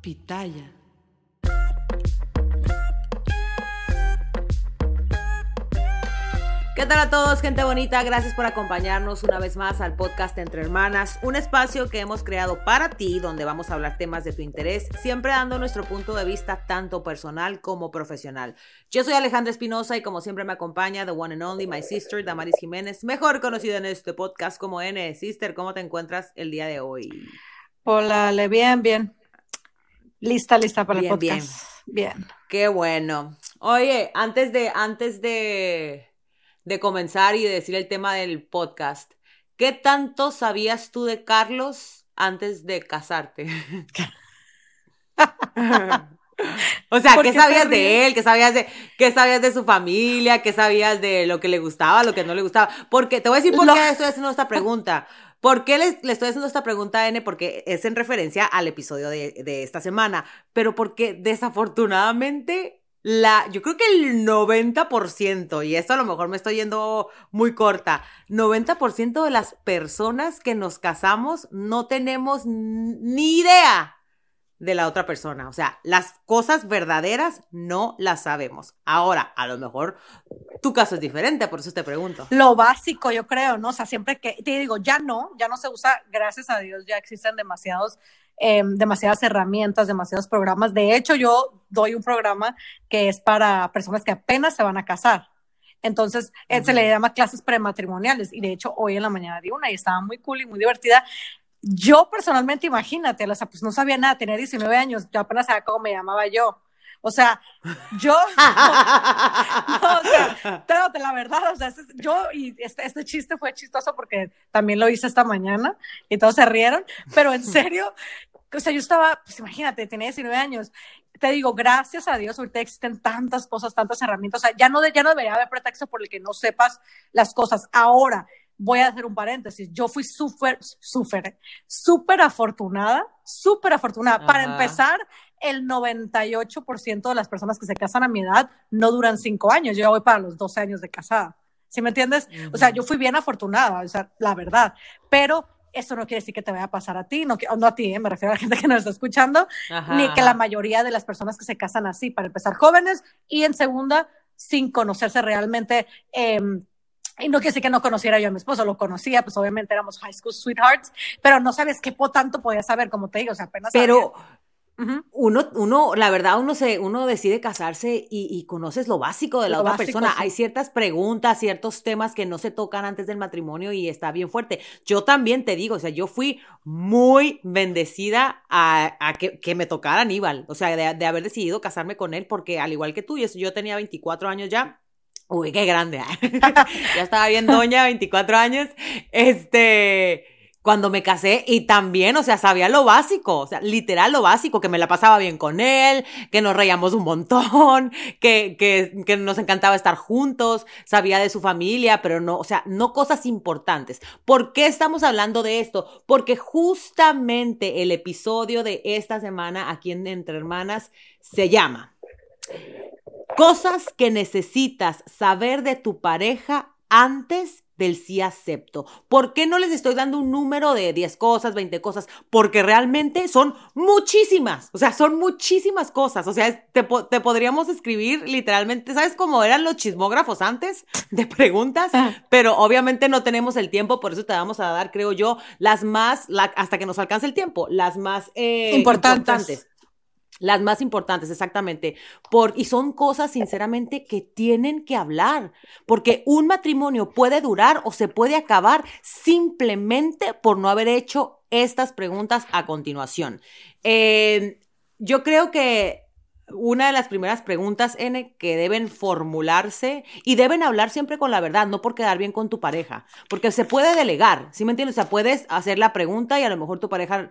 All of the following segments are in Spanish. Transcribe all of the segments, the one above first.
Pitaya. ¿Qué tal a todos, gente bonita? Gracias por acompañarnos una vez más al podcast Entre Hermanas, un espacio que hemos creado para ti, donde vamos a hablar temas de tu interés, siempre dando nuestro punto de vista tanto personal como profesional. Yo soy Alejandra Espinosa y como siempre me acompaña the one and only, my sister, Damaris Jiménez, mejor conocida en este podcast como N. Sister, ¿cómo te encuentras el día de hoy? Hola, Le, bien, bien. Lista, lista para el podcast. Bien. bien. Qué bueno. Oye, antes de, antes de de comenzar y de decir el tema del podcast. ¿Qué tanto sabías tú de Carlos antes de casarte? o sea, ¿qué, sabías de él? ¿Qué sabías de, ¿Qué sabías de su familia? ¿Qué sabías de lo que le gustaba, lo que no le gustaba? Porque te voy a decir por qué estoy haciendo esta pregunta. ¿Por qué le, estoy haciendo esta pregunta a N? Porque es en referencia al episodio de, de esta semana, pero porque desafortunadamente la, yo creo que el 90%, y esto a lo mejor me estoy yendo muy corta, 90% de las personas que nos casamos no tenemos ni idea de la otra persona. O sea, las cosas verdaderas no las sabemos. Ahora, a lo mejor tu caso es diferente, por eso te pregunto. Lo básico, yo creo, ¿no? O sea, siempre que, te digo, ya no, ya no se usa, gracias a Dios, ya existen demasiados Em, demasiadas herramientas, demasiados programas. De hecho, yo doy un programa que es para personas que apenas se van a casar. Entonces, se le llama clases prematrimoniales. Y de hecho, hoy en la mañana di una y estaba muy cool y muy divertida. Yo personalmente, imagínate, o sea, pues no sabía nada, tenía 19 años, yo apenas sabía cómo me llamaba yo. O sea, yo, no, o la verdad, o sea, yo, y este, este chiste fue chistoso porque también lo hice esta mañana y todos se rieron, pero en serio, o sea, yo estaba, pues imagínate, tenía 19 años. Te digo, gracias a Dios, ahorita existen tantas cosas, tantas herramientas. O sea, ya no, ya no debería haber pretexto por el que no sepas las cosas. Ahora, voy a hacer un paréntesis. Yo fui súper, súper, súper afortunada, súper afortunada. Para empezar, el 98% de las personas que se casan a mi edad no duran cinco años. Yo ya voy para los 12 años de casada. ¿Sí me entiendes? O sea, yo fui bien afortunada, o sea, la verdad. Pero eso no quiere decir que te vaya a pasar a ti, no, no a ti, ¿eh? me refiero a la gente que nos está escuchando, ni que la mayoría de las personas que se casan así, para empezar jóvenes, y en segunda, sin conocerse realmente. Em, y no quiere decir que no conociera yo a mi esposo, lo conocía, pues obviamente éramos high school sweethearts, pero no sabes qué tanto podía saber, como te digo, o sea, apenas. Pero, uno, uno, la verdad, uno se, uno decide casarse y, conoces lo básico de la otra persona. Hay ciertas preguntas, ciertos temas que no se tocan antes del matrimonio y está bien fuerte. Yo también te digo, o sea, yo fui muy bendecida a, que, me tocara Aníbal, o sea, de, haber decidido casarme con él, porque al igual que tú, yo tenía 24 años ya. Uy, qué grande. ya estaba bien doña, 24 años. Este cuando me casé y también, o sea, sabía lo básico, o sea, literal lo básico, que me la pasaba bien con él, que nos reíamos un montón, que, que, que nos encantaba estar juntos, sabía de su familia, pero no, o sea, no cosas importantes. ¿Por qué estamos hablando de esto? Porque justamente el episodio de esta semana aquí en Entre Hermanas se llama Cosas que necesitas saber de tu pareja antes del sí acepto. ¿Por qué no les estoy dando un número de 10 cosas, 20 cosas? Porque realmente son muchísimas, o sea, son muchísimas cosas. O sea, te, te podríamos escribir literalmente, ¿sabes cómo eran los chismógrafos antes de preguntas? Ah. Pero obviamente no tenemos el tiempo, por eso te vamos a dar, creo yo, las más, hasta que nos alcance el tiempo, las más eh, importantes. Las más importantes, exactamente. Por, y son cosas, sinceramente, que tienen que hablar. Porque un matrimonio puede durar o se puede acabar simplemente por no haber hecho estas preguntas a continuación. Eh, yo creo que una de las primeras preguntas, N, que deben formularse y deben hablar siempre con la verdad, no por quedar bien con tu pareja, porque se puede delegar, ¿sí me entiendes? O sea, puedes hacer la pregunta y a lo mejor tu pareja,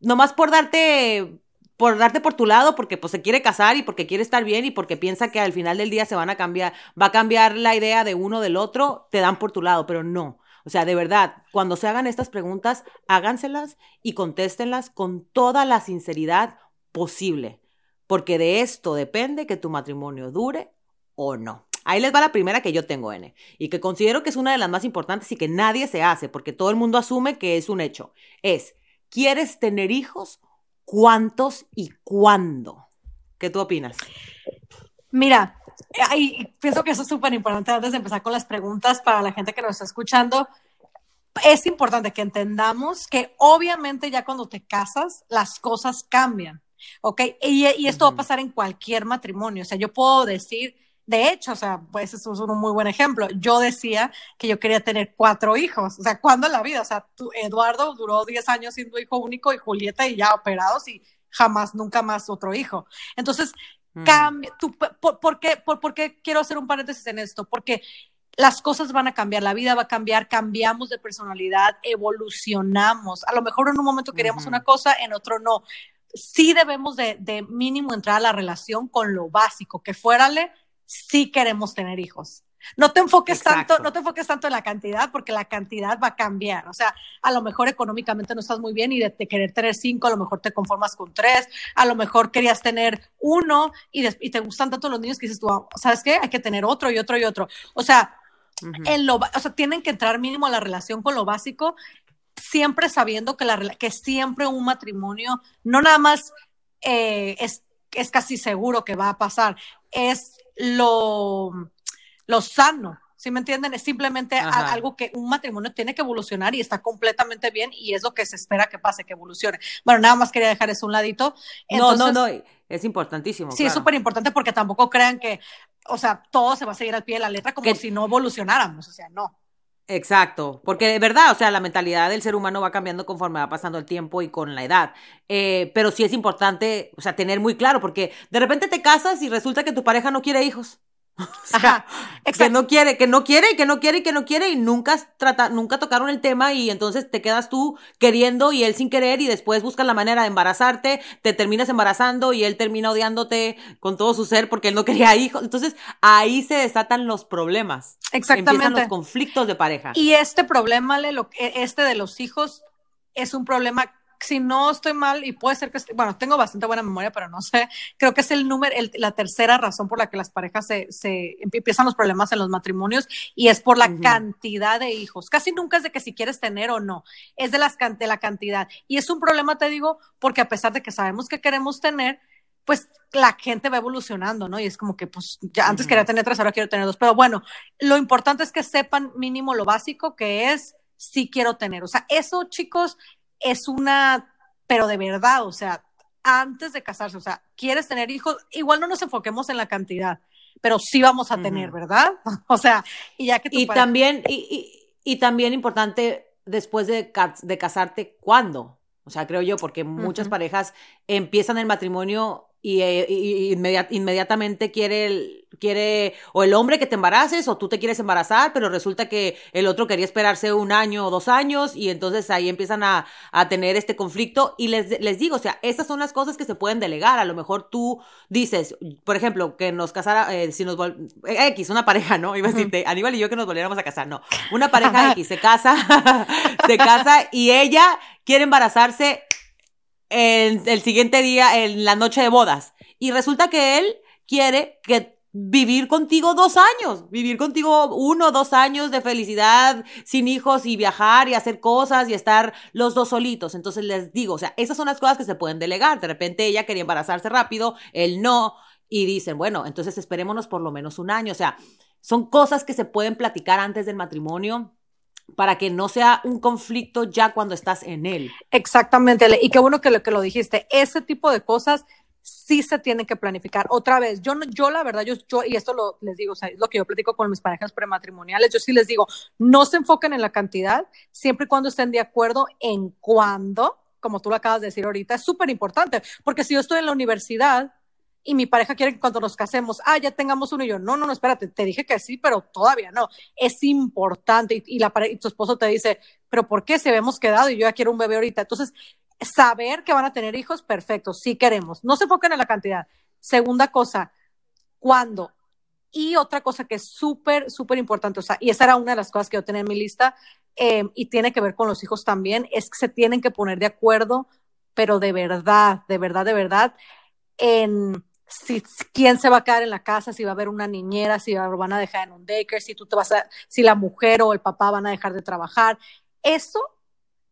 nomás por darte por darte por tu lado porque pues se quiere casar y porque quiere estar bien y porque piensa que al final del día se van a cambiar, va a cambiar la idea de uno del otro, te dan por tu lado, pero no. O sea, de verdad, cuando se hagan estas preguntas, háganselas y contéstenlas con toda la sinceridad posible, porque de esto depende que tu matrimonio dure o no. Ahí les va la primera que yo tengo, N, y que considero que es una de las más importantes y que nadie se hace, porque todo el mundo asume que es un hecho. Es, ¿quieres tener hijos ¿Cuántos y cuándo? ¿Qué tú opinas? Mira, pienso que eso es súper importante antes de empezar con las preguntas para la gente que nos está escuchando. Es importante que entendamos que obviamente ya cuando te casas, las cosas cambian, ¿ok? Y, esto va a pasar en cualquier matrimonio. O sea, yo puedo decir, de hecho, o sea, pues eso es un muy buen ejemplo. Yo decía que yo quería tener cuatro hijos. O sea, ¿cuándo en la vida? O sea, Eduardo duró 10 años siendo hijo único y Julieta y ya operados y jamás, nunca más otro hijo. Entonces, Cambia, por, qué, por, qué quiero hacer un paréntesis en esto? Porque las cosas van a cambiar, la vida va a cambiar, cambiamos de personalidad, evolucionamos. A lo mejor en un momento queríamos una cosa, en otro no. Sí debemos de, de, mínimo entrar a la relación con lo básico, que fuérale, sí queremos tener hijos. No te enfoques tanto, no te enfoques tanto en la cantidad, porque la cantidad va a cambiar. O sea, a lo mejor económicamente no estás muy bien y de, querer tener cinco, a lo mejor te conformas con tres, a lo mejor querías tener uno y, te gustan tanto los niños que dices tú, ah, ¿sabes qué? Hay que tener otro y otro y otro. O sea, en lo, o sea, tienen que entrar mínimo a la relación con lo básico, siempre sabiendo que, la, que siempre un matrimonio no nada más eh, es, es casi seguro que va a pasar, es lo lo sano. ¿Sí me entienden? Es simplemente algo que un matrimonio tiene que evolucionar y está completamente bien y es lo que se espera que pase, que evolucione. Bueno, nada más quería dejar eso un ladito. no, no, no, es importantísimo. Sí, es súper importante porque tampoco crean que, o sea, todo se va a seguir al pie de la letra como si no evolucionáramos, o sea, no. Exacto, porque de verdad, o sea, la mentalidad del ser humano va cambiando conforme va pasando el tiempo y con la edad. Eh, pero sí es importante, o sea, tener muy claro, porque de repente te casas y resulta que tu pareja no quiere hijos. Ajá, que no quiere, que no quiere, que no quiere, que no quiere y nunca trata, nunca tocaron el tema y entonces te quedas tú queriendo y él sin querer y después buscas la manera de embarazarte, te terminas embarazando y él termina odiándote con todo su ser porque él no quería hijos. Entonces ahí se desatan los problemas. Exactamente. Empiezan los conflictos de pareja. Y este problema, este de los hijos es un problema si no estoy mal, y puede ser que, bueno, tengo bastante buena memoria, pero no sé, creo que es el número, la tercera razón por la que las parejas se, se empiezan los problemas en los matrimonios y es por la cantidad de hijos. Casi nunca es de que si quieres tener o no, es de, las, de la cantidad. Y es un problema, te digo, porque a pesar de que sabemos que queremos tener, pues la gente va evolucionando, ¿no? Y es como que, pues, ya antes quería tener tres, ahora quiero tener dos. Pero bueno, lo importante es que sepan mínimo lo básico que es si quiero tener. O sea, eso, chicos, es una, pero de verdad, o sea, antes de casarse, o sea, quieres tener hijos, igual no nos enfoquemos en la cantidad, pero sí vamos a tener, ¿verdad? o sea, y ya que tú... Y también, y, y, también importante, después de, de casarte, ¿cuándo? O sea, creo yo, porque muchas parejas empiezan el matrimonio y, eh, inmediatamente quiere el, quiere o el hombre que te embaraces o tú te quieres embarazar, pero resulta que el otro quería esperarse un año o dos años y entonces ahí empiezan a, tener este conflicto y les, les digo, o sea, esas son las cosas que se pueden delegar. A lo mejor tú dices, por ejemplo, que nos casara, eh, si nos X, una pareja, ¿no? Iba a decirte, Aníbal y yo que nos volviéramos a casar, no. Una pareja X se casa, se casa y ella quiere embarazarse el, siguiente día, en la noche de bodas. Y resulta que él quiere que vivir contigo dos años, vivir contigo uno, dos años de felicidad, sin hijos y viajar y hacer cosas y estar los dos solitos. Entonces les digo, o sea, esas son las cosas que se pueden delegar. De repente ella quería embarazarse rápido, él no, y dicen, bueno, entonces esperémonos por lo menos un año. O sea, son cosas que se pueden platicar antes del matrimonio para que no sea un conflicto ya cuando estás en él. Exactamente, y qué bueno que lo, que lo dijiste. Ese tipo de cosas sí se tienen que planificar. Otra vez, yo, yo la verdad, yo, yo y esto lo les digo, o sea, es lo que yo platico con mis parejas prematrimoniales, yo sí les digo, no se enfoquen en la cantidad, siempre y cuando estén de acuerdo en cuándo, como tú lo acabas de decir ahorita, es súper importante, porque si yo estoy en la universidad y mi pareja quiere que cuando nos casemos, ah, ya tengamos uno y yo, no, no, no, espérate, te dije que sí, pero todavía no. Es importante y, la y tu esposo te dice, pero ¿por qué se habíamos quedado y yo ya quiero un bebé ahorita? Entonces, saber que van a tener hijos, perfecto, sí queremos. No se enfoquen en la cantidad. Segunda cosa, ¿cuándo? Y otra cosa que es súper, súper importante, o sea, y esa era una de las cosas que yo tenía en mi lista, eh, y tiene que ver con los hijos también, es que se tienen que poner de acuerdo, pero de verdad, de verdad, de verdad, en si quién se va a quedar en la casa, si va a haber una niñera, si lo van a dejar en un daycare, si tú te vas a, si la mujer o el papá van a dejar de trabajar. Eso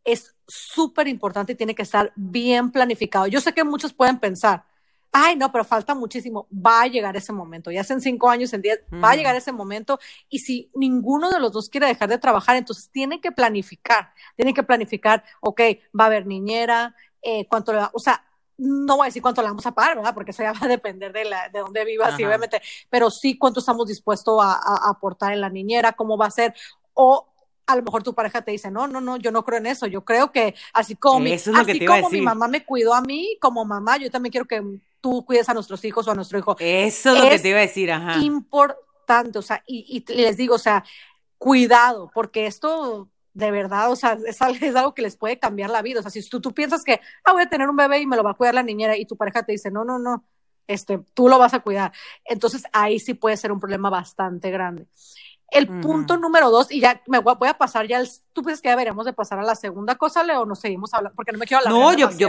es súper importante y tiene que estar bien planificado. Yo sé que muchos pueden pensar, ay, no, pero falta muchísimo. Va a llegar ese momento, ya en cinco años, en diez, va a llegar ese momento. Y si ninguno de los dos quiere dejar de trabajar, entonces tienen que planificar, tienen que planificar, ok, va a haber niñera, eh, cuánto le va, o sea, no voy a decir cuánto le vamos a pagar, ¿verdad? Porque eso ya va a depender de, la, de dónde vivas, sí, obviamente, pero sí cuánto estamos dispuestos a, a, aportar en la niñera, cómo va a ser, o a lo mejor tu pareja te dice, no, no, no, yo no creo en eso, yo creo que así como, mi, así como mi mamá me cuidó a mí, como mamá, yo también quiero que tú cuides a nuestros hijos o a nuestro hijo. Eso es, lo que te iba a decir, ajá. Importante, o sea, y, y les digo, o sea, cuidado, porque esto de verdad, o sea, es, algo que les puede cambiar la vida. O sea, si tú, tú piensas que, ah, voy a tener un bebé y me lo va a cuidar la niñera y tu pareja te dice, no, no, no, este, tú lo vas a cuidar. Entonces ahí sí puede ser un problema bastante grande. El punto número dos, y ya me voy a pasar ya, tú piensas que ya veremos de pasar a la segunda cosa, Leo, nos seguimos hablando, porque no me quiero hablar. No, yo, yo,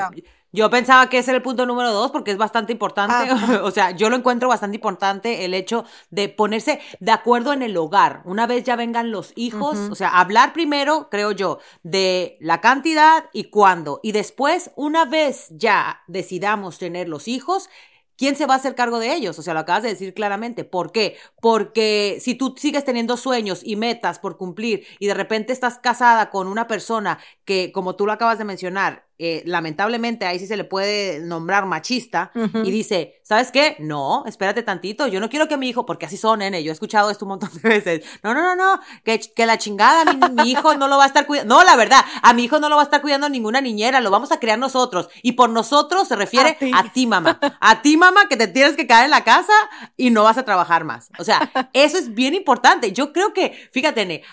yo, pensaba que ese era el punto número dos, porque es bastante importante, ah. o sea, yo lo encuentro bastante importante el hecho de ponerse de acuerdo en el hogar. Una vez ya vengan los hijos, o sea, hablar primero, creo yo, de la cantidad y cuándo, y después, una vez ya decidamos tener los hijos, ¿Quién se va a hacer cargo de ellos? O sea, lo acabas de decir claramente. ¿Por qué? Porque si tú sigues teniendo sueños y metas por cumplir y de repente estás casada con una persona que, como tú lo acabas de mencionar, eh, lamentablemente ahí sí se le puede nombrar machista y dice, ¿sabes qué? No, espérate tantito, yo no quiero que mi hijo, porque así son, nene, yo he escuchado esto un montón de veces, no, no, no, no, que, que la chingada, mi, hijo no lo va a estar cuidando, no, la verdad, a mi hijo no lo va a estar cuidando ninguna niñera, lo vamos a criar nosotros, y por nosotros se refiere a ti, mamá, a ti, mamá, que te tienes que quedar en la casa y no vas a trabajar más, o sea, eso es bien importante, yo creo que, fíjate, nene,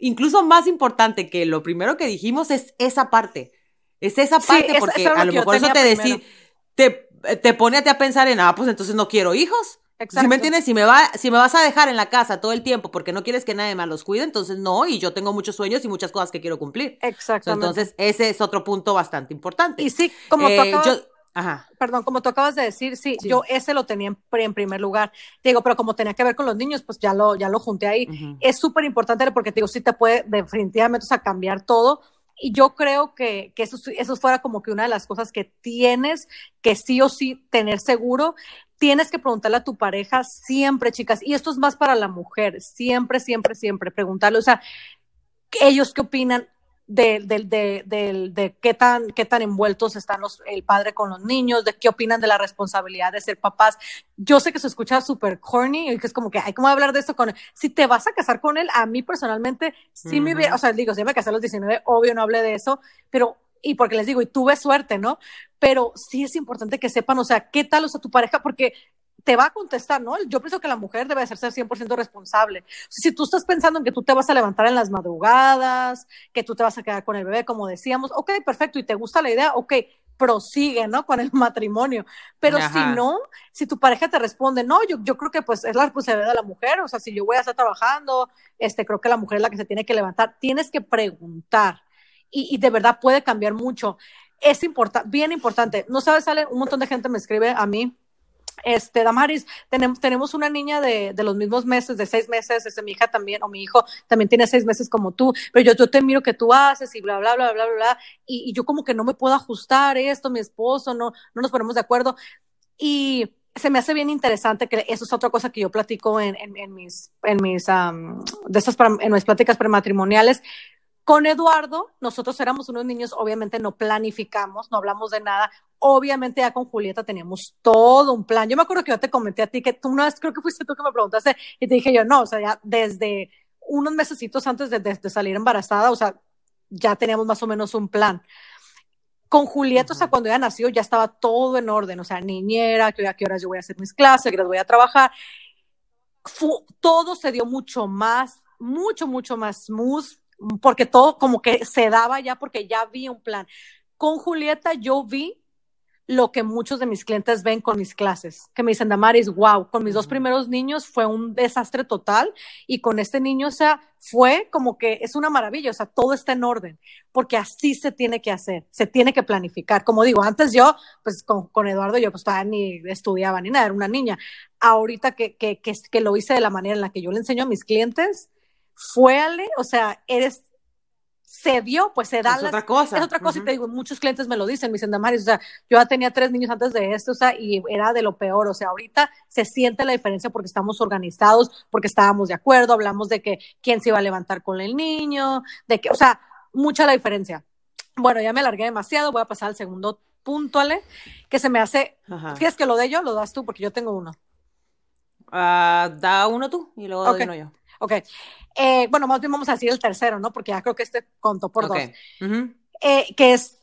incluso más importante que lo primero que dijimos es esa parte es esa parte, porque a lo mejor eso te, decía, te, te pone a, ti a pensar en, ah, pues entonces no quiero hijos. Exacto. me entiendes? Si me, va, si me vas a dejar en la casa todo el tiempo porque no quieres que nadie más los cuide, entonces no, y yo tengo muchos sueños y muchas cosas que quiero cumplir. Exactamente. Entonces, ese es otro punto bastante importante. Y sí, como tú eh, acabas, Ajá. Perdón, como tú acabas de decir, sí, yo ese lo tenía en, primer lugar. digo, pero como tenía que ver con los niños, pues ya lo, ya lo junté ahí. Es súper importante porque te digo, sí te puede definitivamente o cambiar todo y yo creo que, que eso, eso fuera como que una de las cosas que tienes que sí o sí tener seguro. Tienes que preguntarle a tu pareja siempre, chicas, y esto es más para la mujer, siempre, siempre, siempre preguntarle, o sea, ellos qué opinan, de, de, de, de, qué, tan, qué tan envueltos están los, el padre con los niños, de qué opinan de la responsabilidad de ser papás. Yo sé que se escucha súper corny y que es como que, hay ¿cómo hablar de esto con él? Si te vas a casar con él, a mí personalmente, sí me o sea, digo, si me casé a los 19, obvio no hablé de eso, pero y porque les digo, y tuve suerte, ¿no? Pero sí es importante que sepan, o sea, qué tal, o sea, tu pareja, porque te va a contestar, ¿no? Yo pienso que la mujer debe hacerse 100% responsable. Si tú estás pensando en que tú te vas a levantar en las madrugadas, que tú te vas a quedar con el bebé, como decíamos, ok, perfecto, y te gusta la idea, ok, prosigue, ¿no? Con el matrimonio. Pero si no, si tu pareja te responde, no, yo, yo creo que pues es la responsabilidad de la mujer, o sea, si yo voy a estar trabajando, este, creo que la mujer es la que se tiene que levantar, tienes que preguntar. Y, y de verdad puede cambiar mucho. Es importante, bien importante. No sabes, sale, un montón de gente me escribe a mí este, Damaris, tenemos, tenemos una niña de, de, los mismos meses, de seis meses, ese, mi hija también, o mi hijo también tiene seis meses como tú, pero yo, yo te miro que tú haces y bla, bla, bla, bla, bla, bla, y, y yo como que no me puedo ajustar esto, mi esposo, no, no nos ponemos de acuerdo. Y se me hace bien interesante que eso es otra cosa que yo platico en, en, en mis, en mis, de estas, en mis pláticas prematrimoniales, con Eduardo, nosotros éramos unos niños, obviamente no planificamos, no hablamos de nada. Obviamente ya con Julieta teníamos todo un plan. Yo me acuerdo que yo te comenté a ti que tú una vez, creo que fuiste tú que me preguntaste y te dije yo, no, o sea, ya desde unos mesecitos antes de, salir embarazada, o sea, ya teníamos más o menos un plan. Con Julieta, o sea, cuando ella nació ya estaba todo en orden, o sea, niñera, a qué horas yo voy a hacer mis clases, qué horas voy a trabajar. todo se dio mucho más, mucho, mucho más smooth porque todo como que se daba ya porque ya vi un plan. Con Julieta yo vi lo que muchos de mis clientes ven con mis clases, que me dicen, Damaris, wow, con mis dos primeros niños fue un desastre total y con este niño, o sea, fue como que es una maravilla, o sea, todo está en orden, porque así se tiene que hacer, se tiene que planificar. Como digo, antes yo, pues con, con Eduardo, yo pues todavía ni estudiaba ni nada, era una niña. Ahorita que, que, que, que lo hice de la manera en la que yo le enseño a mis clientes, fue Ale, o sea, eres se dio, pues se da. Es otra cosa. Es otra cosa, y te digo, muchos clientes me lo dicen, me dicen, Damaris, o sea, yo ya tenía tres niños antes de esto, o sea, y era de lo peor, o sea, ahorita se siente la diferencia porque estamos organizados, porque estábamos de acuerdo, hablamos de que quién se iba a levantar con el niño, de que, o sea, mucha la diferencia. Bueno, ya me alargué demasiado, voy a pasar al segundo punto, Ale, que se me hace, ¿quieres que lo dé yo? Lo das tú, porque yo tengo uno. Ah, da uno tú y luego doy uno yo. Ok. Eh, bueno, más bien vamos a decir el tercero, ¿no? Porque ya creo que este contó por dos. Eh, que es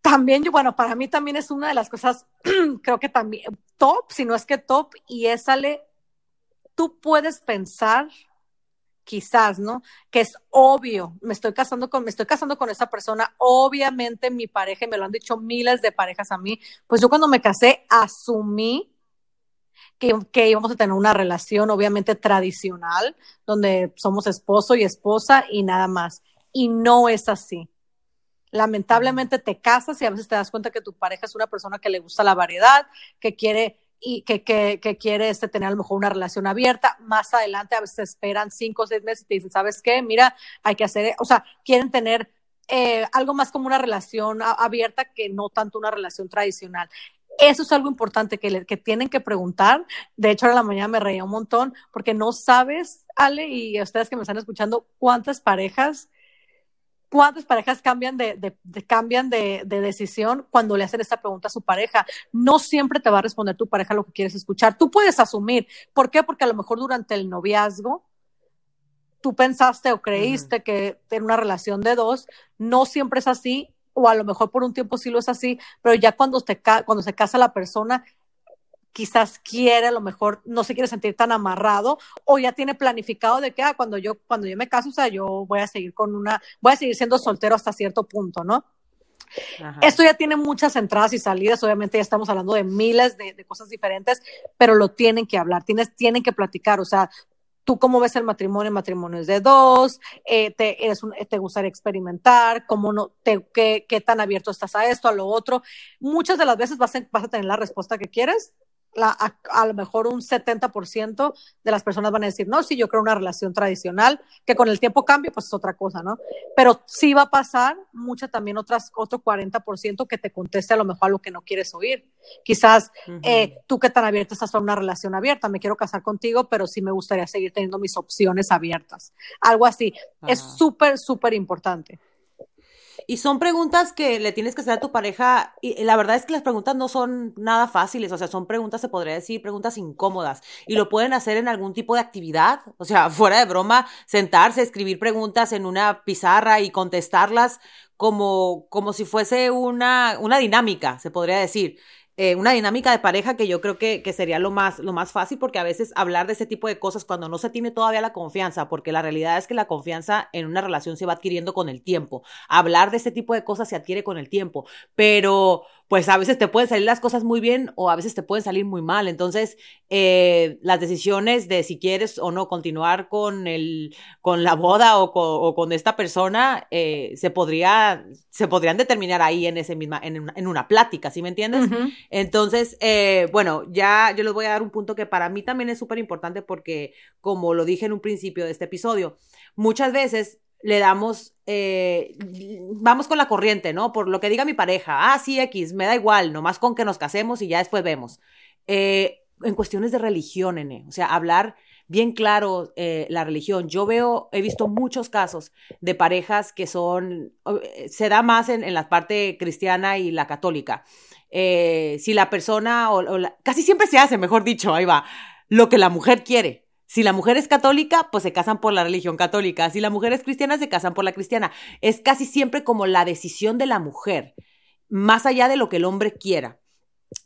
también, bueno, para mí también es una de las cosas, creo que también top, si no es que top, y es, sale, tú puedes pensar, quizás, ¿no? Que es obvio, me estoy casando con, me estoy casando con esa persona, obviamente mi pareja, y me lo han dicho miles de parejas a mí, pues yo cuando me casé asumí que, íbamos a tener una relación obviamente tradicional, donde somos esposo y esposa y nada más. Y no es así. Lamentablemente te casas y a veces te das cuenta que tu pareja es una persona que le gusta la variedad, que quiere y que, que, que quiere este, tener a lo mejor una relación abierta. Más adelante a veces esperan cinco o seis meses y te dicen, ¿sabes qué? Mira, hay que hacer, o sea, quieren tener eh, algo más como una relación abierta que no tanto una relación tradicional. Eso es algo importante que, que tienen que preguntar. De hecho, ahora la mañana me reía un montón porque no sabes, Ale, y ustedes que me están escuchando, cuántas parejas, cuántas parejas cambian de, cambian de, decisión cuando le hacen esta pregunta a su pareja. No siempre te va a responder tu pareja lo que quieres escuchar. Tú puedes asumir. ¿Por qué? Porque a lo mejor durante el noviazgo tú pensaste o creíste que en una relación de dos no siempre es así o a lo mejor por un tiempo sí lo es así, pero ya cuando, te, cuando se casa la persona, quizás quiere, a lo mejor no se quiere sentir tan amarrado o ya tiene planificado de que ah, cuando yo cuando yo me caso, o sea, yo voy a seguir con una, voy a seguir siendo soltero hasta cierto punto, ¿no? Esto ya tiene muchas entradas y salidas, obviamente ya estamos hablando de miles de, de, cosas diferentes, pero lo tienen que hablar, tienes, tienen que platicar, o sea, tú cómo ves el matrimonio, el matrimonio es de dos, eh, te, eres te gustaría experimentar, cómo no, te, qué, qué, tan abierto estás a esto, a lo otro. Muchas de las veces vas vas a tener la respuesta que quieres, a, lo mejor un 70% de las personas van a decir, no, sí, yo creo una relación tradicional, que con el tiempo cambia, pues es otra cosa, ¿no? Pero sí va a pasar mucha también otras, otro 40% que te conteste a lo mejor a lo que no quieres oír. Quizás eh, tú qué tan abierta estás para una relación abierta, me quiero casar contigo, pero sí me gustaría seguir teniendo mis opciones abiertas. Algo así. Es súper, súper importante. Y son preguntas que le tienes que hacer a tu pareja. Y la verdad es que las preguntas no son nada fáciles. O sea, son preguntas, se podría decir, preguntas incómodas. Y lo pueden hacer en algún tipo de actividad. O sea, fuera de broma, sentarse, escribir preguntas en una pizarra y contestarlas como, como si fuese una, una dinámica, se podría decir. Eh, una dinámica de pareja que yo creo que, que, sería lo más, lo más fácil, porque a veces hablar de ese tipo de cosas cuando no se tiene todavía la confianza, porque la realidad es que la confianza en una relación se va adquiriendo con el tiempo. Hablar de ese tipo de cosas se adquiere con el tiempo, pero pues a veces te pueden salir las cosas muy bien o a veces te pueden salir muy mal. Entonces, eh, las decisiones de si quieres o no continuar con, el, con la boda o con, esta persona eh, se, podría, se podrían determinar ahí en, ese misma, en, una, en una plática, ¿sí me entiendes? Entonces, eh, bueno, ya yo les voy a dar un punto que para mí también es súper importante porque, como lo dije en un principio de este episodio, muchas veces le damos, eh, vamos con la corriente, ¿no? Por lo que diga mi pareja, ah, sí, X, me da igual, nomás con que nos casemos y ya después vemos. Eh, en cuestiones de religión, nene, o sea, hablar bien claro eh, la religión. Yo veo, he visto muchos casos de parejas que son, se da más en, la parte cristiana y la católica. si la persona, o, casi siempre se hace, mejor dicho, ahí va, lo que la mujer quiere. Si la mujer es católica, pues se casan por la religión católica. Si la mujer es cristiana, se casan por la cristiana. Es casi siempre como la decisión de la mujer, más allá de lo que el hombre quiera.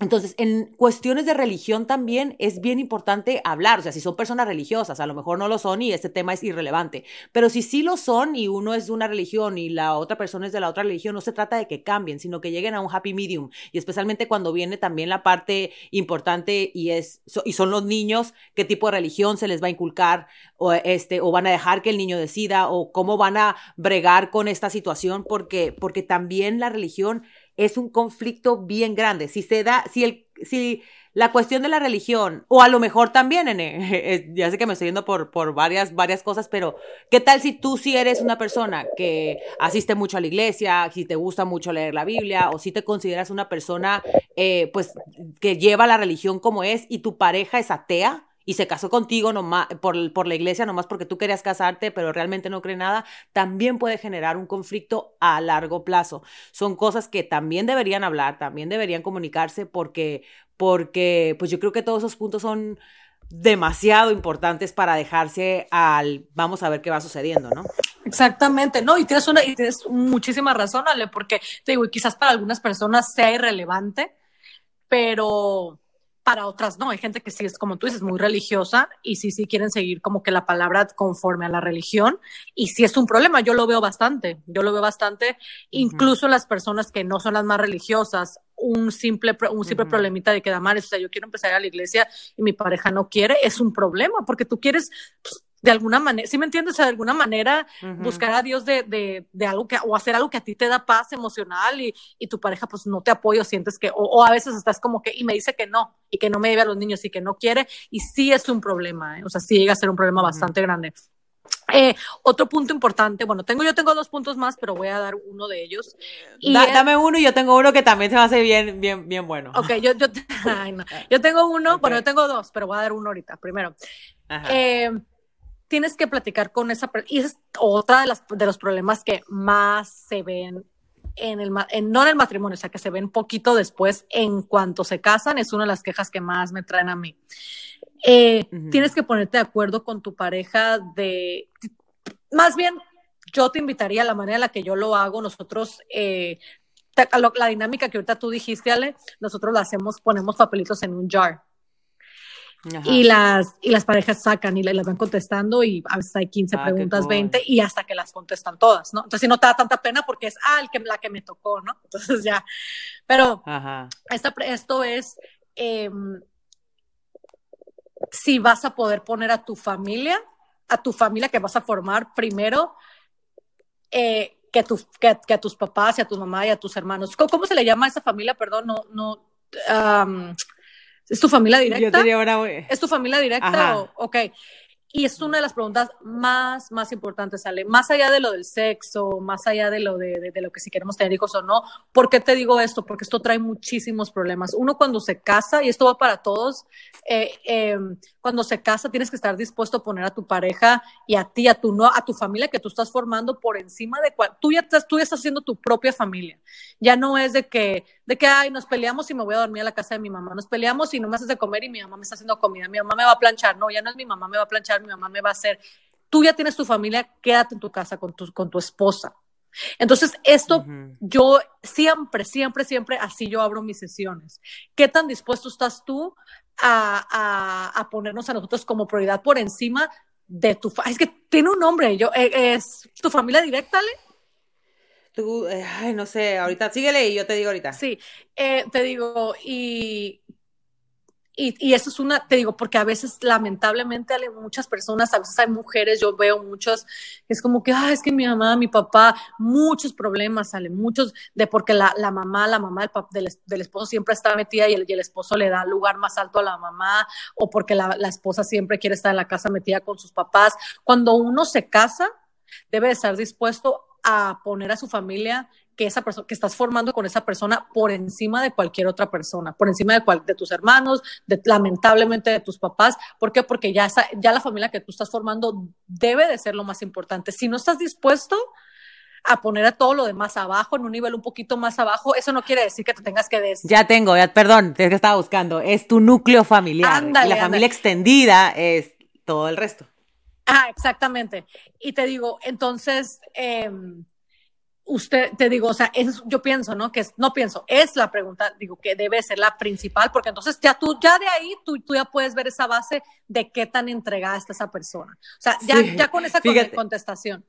Entonces, en cuestiones de religión también es bien importante hablar, o sea, si son personas religiosas, a lo mejor no lo son y este tema es irrelevante, pero si sí lo son y uno es de una religión y la otra persona es de la otra religión, no se trata de que cambien, sino que lleguen a un happy medium y especialmente cuando viene también la parte importante y es y son los niños, qué tipo de religión se les va a inculcar o este o van a dejar que el niño decida o cómo van a bregar con esta situación porque porque también la religión es un conflicto bien grande. Si se da, si el, si la cuestión de la religión, o a lo mejor también, nene, ya sé que me estoy yendo por, por varias, varias cosas, pero ¿qué tal si tú sí eres una persona que asiste mucho a la iglesia, si te gusta mucho leer la Biblia, o si te consideras una persona, eh, pues, que lleva la religión como es y tu pareja es atea? Y se casó contigo nomás, por, por la iglesia nomás porque tú querías casarte, pero realmente no cree nada, también puede generar un conflicto a largo plazo. Son cosas que también deberían hablar, también deberían comunicarse porque, porque pues yo creo que todos esos puntos son demasiado importantes para dejarse al vamos a ver qué va sucediendo, ¿no? Exactamente, no, y tienes una y tienes muchísima razón, Ale, porque te digo, quizás para algunas personas sea irrelevante, pero para otras no. Hay gente que sí es, como tú dices, muy religiosa y sí, sí quieren seguir como que la palabra conforme a la religión. Y sí es un problema, yo lo veo bastante, yo lo veo bastante, incluso las personas que no son las más religiosas, un simple, un simple problemita de que o sea, yo quiero empezar a la iglesia y mi pareja no quiere, es un problema, porque tú quieres, pues, de alguna manera, ¿sí me entiendes? O sea, de alguna manera buscar a Dios de, de, de, algo que, o hacer algo que a ti te da paz emocional y, y tu pareja pues no te apoya sientes que, o, a veces estás como que, y me dice que no, y que no me lleve a los niños y que no quiere, y sí es un problema, ¿eh? o sea, sí llega a ser un problema bastante grande. Eh, otro punto importante, bueno, tengo, yo tengo dos puntos más, pero voy a dar uno de ellos. Y dame uno y yo tengo uno que también se va a hacer bien, bien, bien bueno. Ok, yo, yo, ay, no. yo tengo uno, bueno, yo tengo dos, pero voy a dar uno ahorita. Primero, eh, tienes que platicar con esa persona. Y es otra de, las, de los problemas que más se ven en el, en, no en el matrimonio, o sea, que se ven poquito después en cuanto se casan, es una de las quejas que más me traen a mí. Eh, tienes que ponerte de acuerdo con tu pareja de, más bien, yo te invitaría a la manera en la que yo lo hago, nosotros, eh, la dinámica que ahorita tú dijiste, Ale, nosotros la hacemos, ponemos papelitos en un jar y las, y las parejas sacan y las van contestando y a veces hay 15 ah, preguntas, 20 y hasta que las contestan todas, ¿no? Entonces si no te da tanta pena porque es, ah, el que, la que me tocó, ¿no? Entonces ya, pero esto es, em, si vas a poder poner a tu familia, a tu familia que vas a formar primero, eh, que, tu, que, a tus papás y a tu mamá y a tus hermanos. ¿Cómo, se le llama a esa familia? Perdón, no, no, ¿Es tu familia directa? ¿Es tu familia directa? O, ok. Y es una de las preguntas más, más importantes, sale Más allá de lo del sexo, más allá de lo de, de, lo que si queremos tener hijos o no. ¿Por qué te digo esto? Porque esto trae muchísimos problemas. Uno cuando se casa, y esto va para todos, eh, em, cuando se casa tienes que estar dispuesto a poner a tu pareja y a ti, a tu, no, a tu familia que tú estás formando por encima de cual, tú ya estás, tú ya estás haciendo tu propia familia. Ya no es de que, de que, ay, nos peleamos y me voy a dormir a la casa de mi mamá. Nos peleamos y no me haces de comer y mi mamá me está haciendo comida. Mi mamá me va a planchar. No, ya no es mi mamá me va a planchar mi mamá me va a hacer. Tú ya tienes tu familia, quédate en tu casa con tu, con tu esposa. Entonces, esto yo siempre, siempre, siempre así yo abro mis sesiones. ¿Qué tan dispuesto estás tú a, a, ponernos a nosotros como prioridad por encima de tu... Es que tiene un nombre, yo, eh, es tu familia directa, ¿le? Tú, eh, ay, no sé, ahorita síguele y yo te digo ahorita. Sí, eh, te digo, y y, y, eso es una, te digo, porque a veces lamentablemente hay muchas personas, a veces hay mujeres, yo veo muchos, es como que, ah, es que mi mamá, mi papá, muchos problemas salen, muchos de porque la, la mamá, la mamá del, del, esposo siempre está metida y el, y el, esposo le da lugar más alto a la mamá, o porque la, la esposa siempre quiere estar en la casa metida con sus papás. Cuando uno se casa, debe estar dispuesto a poner a su familia que esa persona que estás formando con esa persona por encima de cualquier otra persona, por encima de, cual, de tus hermanos, de, lamentablemente de tus papás. ¿Por qué? Porque ya, esa, ya la familia que tú estás formando debe de ser lo más importante. Si no estás dispuesto a poner a todo lo demás abajo, en un nivel un poquito más abajo, eso no quiere decir que te tengas que des Ya tengo, ya, perdón, es que estaba buscando, es tu núcleo familiar. la familia extendida es todo el resto. Ah, exactamente. Y te digo, entonces, eh, usted, te digo, o sea, es, yo pienso, ¿no? Que es, no pienso, es la pregunta, digo, que debe ser la principal, porque entonces ya tú, ya de ahí, tú, tú ya puedes ver esa base de qué tan entregada está esa persona. O sea, ya, ya con esa contestación.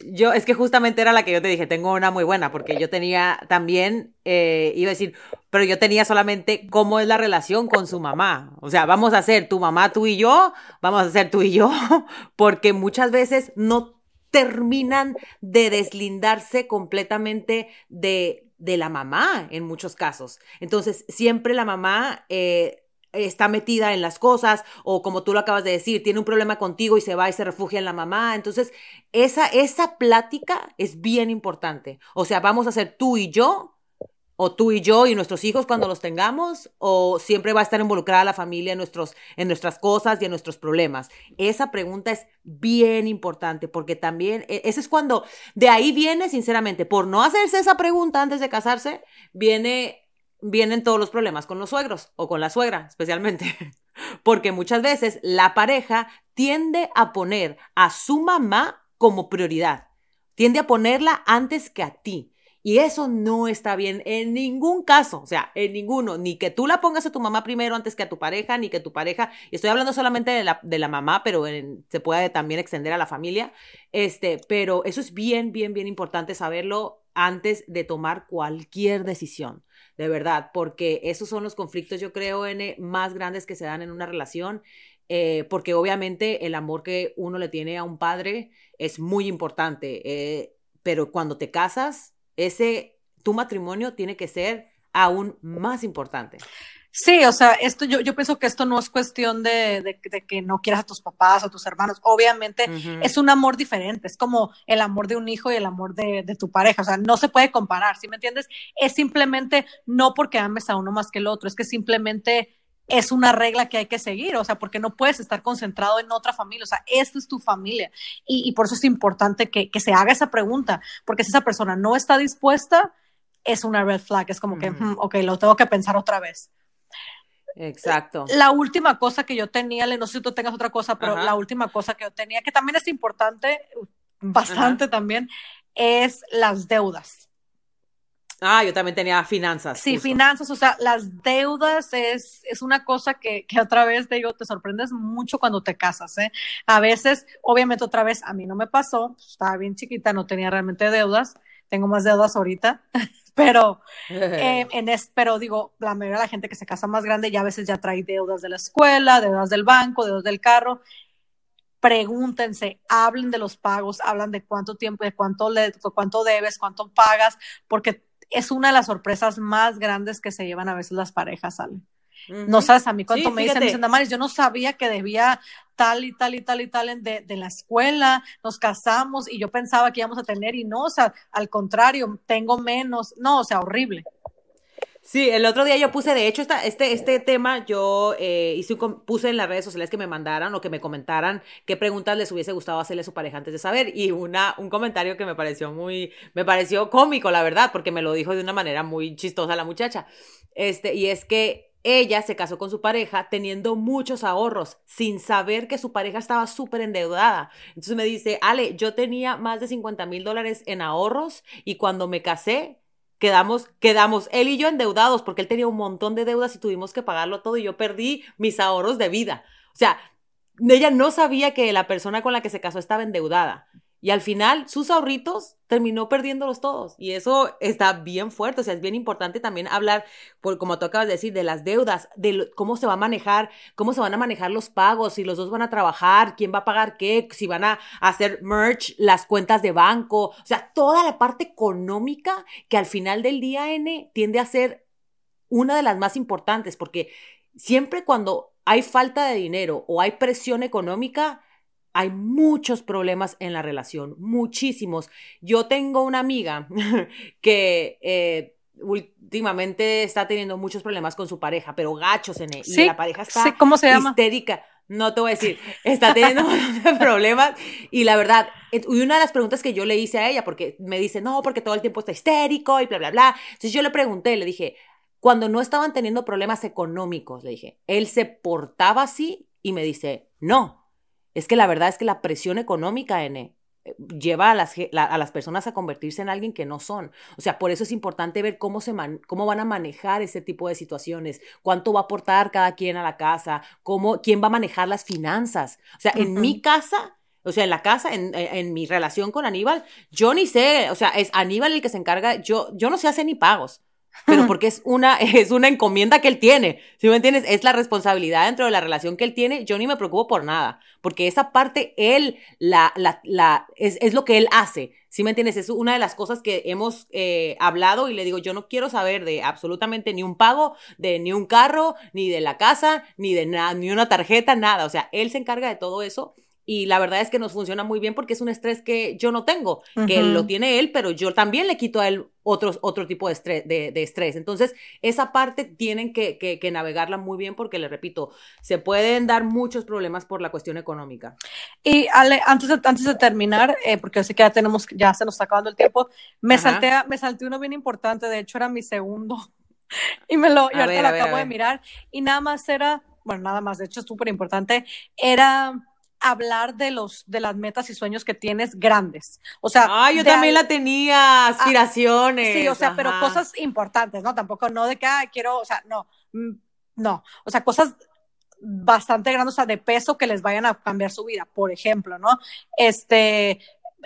Yo, es que justamente era la que yo te dije, tengo una muy buena, porque yo tenía también, eh, iba a decir, pero yo tenía solamente cómo es la relación con su mamá. O sea, vamos a ser tu mamá, tú y yo, vamos a ser tú y yo, porque muchas veces no terminan de deslindarse completamente de de la mamá en muchos casos. Entonces, siempre la mamá eh, está metida en las cosas o como tú lo acabas de decir, tiene un problema contigo y se va y se refugia en la mamá. Entonces, esa, esa plática es bien importante. O sea, vamos a ser tú y yo o tú y yo y nuestros hijos cuando los tengamos, o siempre va a estar involucrada la familia en, nuestros, en nuestras cosas y en nuestros problemas? Esa pregunta es bien importante porque también, e, ese es cuando, de ahí viene, sinceramente, por no hacerse esa pregunta antes de casarse, viene, vienen todos los problemas con los suegros o con la suegra, especialmente. Porque muchas veces la pareja tiende a poner a su mamá como prioridad, tiende a ponerla antes que a ti. Y eso no está bien en ningún caso, o sea, en ninguno, ni que tú la pongas a tu mamá primero antes que a tu pareja, ni que tu pareja, y estoy hablando solamente de la, de la mamá, pero se puede también extender a la familia, este, pero eso es bien, bien, bien importante saberlo antes de tomar cualquier decisión, de verdad, porque esos son los conflictos, yo creo, N, más grandes que se dan en una relación, eh, porque obviamente el amor que uno le tiene a un padre es muy importante, eh, pero cuando te casas, ese, tu matrimonio tiene que ser aún más importante. Sí, o sea, esto yo, yo pienso que esto no es cuestión de, de, que no quieras a tus papás o a tus hermanos. Obviamente es un amor diferente, es como el amor de un hijo y el amor de, de, tu pareja. O sea, no se puede comparar, ¿sí me entiendes? Es simplemente no porque ames a uno más que el otro, es que simplemente es una regla que hay que seguir, o sea, porque no puedes estar concentrado en otra familia, o sea, esto es tu familia. Y, por eso es importante que, se haga esa pregunta, porque si esa persona no está dispuesta, es una red flag, es como que, hmm, ok, lo tengo que pensar otra vez. Exacto. La última cosa que yo tenía, no sé si tú tengas otra cosa, pero la última cosa que yo tenía, que también es importante, bastante también, es las deudas. Ah, yo también tenía finanzas. Sí, finanzas, o sea, las deudas es, es una cosa que, que, otra vez te digo, te sorprendes mucho cuando te casas, ¿eh? A veces, obviamente otra vez, a mí no me pasó, pues, estaba bien chiquita, no tenía realmente deudas, tengo más deudas ahorita, pero, eh, en es, pero digo, la mayoría de la gente que se casa más grande ya a veces ya trae deudas de la escuela, deudas del banco, deudas del carro, pregúntense, hablen de los pagos, hablan de cuánto tiempo, de cuánto, le, cuánto debes, cuánto pagas, porque es una de las sorpresas más grandes que se llevan a veces las parejas, ¿sale? No sabes a mí cuánto me dicen, me dicen, Damaris, yo no sabía que debía tal y tal y tal y tal de, de, la escuela, nos casamos y yo pensaba que íbamos a tener y no, o sea, al contrario, tengo menos, no, o sea, horrible. Sí, el otro día yo puse, de hecho, este, este tema yo eh, hice puse en las redes sociales que me mandaran o que me comentaran qué preguntas les hubiese gustado hacerle a su pareja antes de saber. Y una, un comentario que me pareció muy, me pareció cómico, la verdad, porque me lo dijo de una manera muy chistosa la muchacha. Este, y es que ella se casó con su pareja teniendo muchos ahorros, sin saber que su pareja estaba súper endeudada. Entonces me dice, Ale, yo tenía más de 50 mil dólares en ahorros y cuando me casé quedamos, quedamos él y yo endeudados porque él tenía un montón de deudas y tuvimos que pagarlo todo y yo perdí mis ahorros de vida. O sea, ella no sabía que la persona con la que se casó estaba endeudada. Y al final, sus ahorritos terminó perdiéndolos todos. Y eso está bien fuerte. O sea, es bien importante también hablar, por, como tú acabas de decir, de las deudas, de cómo se va a manejar, cómo se van a manejar los pagos, si los dos van a trabajar, quién va a pagar qué, si van a hacer merch, las cuentas de banco. O sea, toda la parte económica que al final del día, N, tiende a ser una de las más importantes, porque siempre cuando hay falta de dinero o hay presión económica, hay muchos problemas en la relación, muchísimos. Yo tengo una amiga que eh, últimamente está teniendo muchos problemas con su pareja, pero gachos en él. y la pareja está ¿cómo se llama? histérica. No te voy a decir, está teniendo problemas y la verdad, y una de las preguntas que yo le hice a ella, porque me dice, no, porque todo el tiempo está histérico y bla, bla, bla. Entonces yo le pregunté, le dije, cuando no estaban teniendo problemas económicos, le dije, ¿él se portaba así? Y me dice, no, es que la verdad es que la presión económica, N, eh, lleva a las, a las personas a convertirse en alguien que no son. O sea, por eso es importante ver cómo, se cómo van a manejar ese tipo de situaciones, cuánto va a aportar cada quien a la casa, cómo, quién va a manejar las finanzas. O sea, en mi casa, o sea, en la casa, en, en, mi relación con Aníbal, yo ni sé, o sea, es Aníbal el que se encarga, yo, yo no sé hacer ni pagos. Pero porque es una, es una encomienda que él tiene, ¿sí me entiendes? Es la responsabilidad dentro de la relación que él tiene, yo ni me preocupo por nada, porque esa parte él, la, la, la, es, es lo que él hace, ¿sí me entiendes? Es una de las cosas que hemos eh, hablado y le digo, yo no quiero saber de absolutamente ni un pago, de ni un carro, ni de la casa, ni de nada, ni una tarjeta, nada, o sea, él se encarga de todo eso y la verdad es que nos funciona muy bien porque es un estrés que yo no tengo, que lo tiene él, pero yo también le quito a él otros, otro tipo de estrés, de, estrés. Entonces, esa parte tienen que, que, navegarla muy bien porque, le repito, se pueden dar muchos problemas por la cuestión económica. Y Ale, antes de, antes de terminar, eh, porque yo sé que ya tenemos, ya se nos está acabando el tiempo, me salté, me salté uno bien importante, de hecho era mi segundo, y me lo, ahorita lo acabo de mirar, y nada más era, bueno, nada más, de hecho es súper importante, era hablar de los de las metas y sueños que tienes grandes. O sea, ah, yo también la tenía, ah, aspiraciones. sí, o sea, pero cosas importantes, ¿no? Tampoco no de que ah, quiero, o sea, no. Mm, no, o sea, cosas bastante grandes, o sea, de peso que les vayan a cambiar su vida, por ejemplo, ¿no? Este,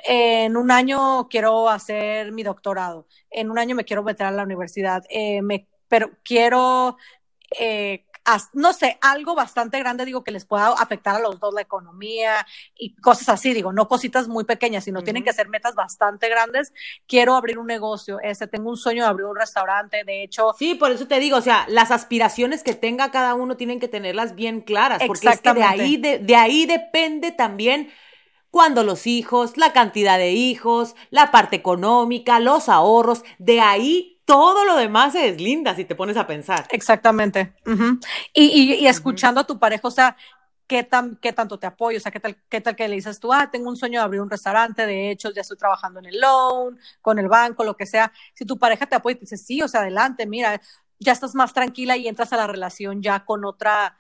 en un año quiero hacer mi doctorado, en un año me quiero meter a la universidad, eh, me, pero quiero eh, no sé, algo bastante grande, digo, que les pueda afectar a los dos la economía y cosas así, digo, no cositas muy pequeñas, sino tienen que ser metas bastante grandes. Quiero abrir un negocio, ese, tengo un sueño de abrir un restaurante, de hecho. Sí, por eso te digo, o sea, las aspiraciones que tenga cada uno tienen que tenerlas bien claras, porque es que de ahí, de, de ahí depende también cuando los hijos, la cantidad de hijos, la parte económica, los ahorros, de ahí todo lo demás se deslinda si te pones a pensar. Exactamente. y, y, escuchando a tu pareja, o sea, ¿qué, tan, ¿qué tanto te apoyo? O sea, ¿qué tal, ¿qué tal que le dices tú, ah, tengo un sueño de abrir un restaurante, de hecho, ya estoy trabajando en el loan, con el banco, lo que sea. Si tu pareja te apoya y te dice, sí, o sea, adelante, mira, ya estás más tranquila y entras a la relación ya con otra...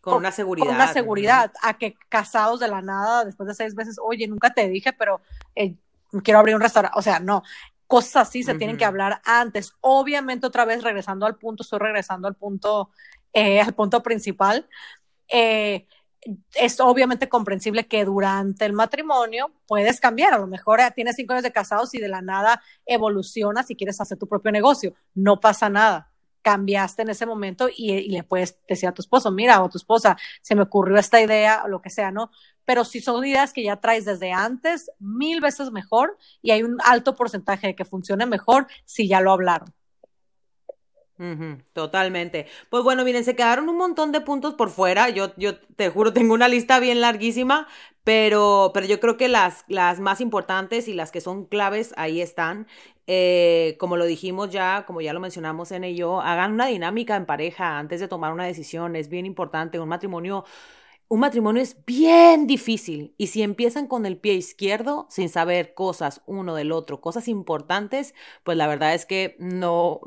Con, una seguridad. Con una seguridad, a que casados de la nada, después de seis meses, oye, nunca te dije, pero eh, quiero abrir un restaurante. O sea, no, cosas así se tienen que hablar antes. Obviamente, otra vez regresando al punto, estoy regresando al punto, eh, al punto principal. Eh, es obviamente comprensible que durante el matrimonio puedes cambiar. A lo mejor eh, tienes cinco años de casados y de la nada evolucionas y quieres hacer tu propio negocio. No pasa nada. Cambiaste en ese momento y, le puedes decir a tu esposo, mira, o a tu esposa, se me ocurrió esta idea o lo que sea, ¿no? pero si son ideas que ya traes desde antes, mil veces mejor y hay un alto porcentaje de que funcione mejor si ya lo hablaron. totalmente. Pues bueno, miren, se quedaron un montón de puntos por fuera. Yo, yo te juro, tengo una lista bien larguísima, pero, pero yo creo que las, las más importantes y las que son claves ahí están. Eh, como lo dijimos ya, como ya lo mencionamos en ello, hagan una dinámica en pareja antes de tomar una decisión. Es bien importante. Un matrimonio un matrimonio es bien difícil y si empiezan con el pie izquierdo sin saber cosas uno del otro, cosas importantes, pues la verdad es que no,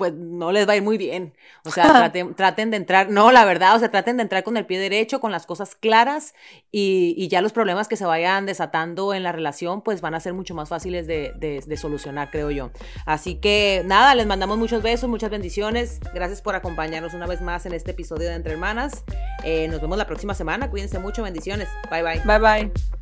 pues no les va a ir muy bien. O sea, traten, de entrar, no, la verdad, o sea, traten de entrar con el pie derecho, con las cosas claras y, ya los problemas que se vayan desatando en la relación, pues van a ser mucho más fáciles de, solucionar, creo yo. Así que nada, les mandamos muchos besos, muchas bendiciones. Gracias por acompañarnos una vez más en este episodio de Entre Hermanas. Eh, nos vemos la próxima semana. Cuídense mucho, bendiciones. Bye bye. Bye bye.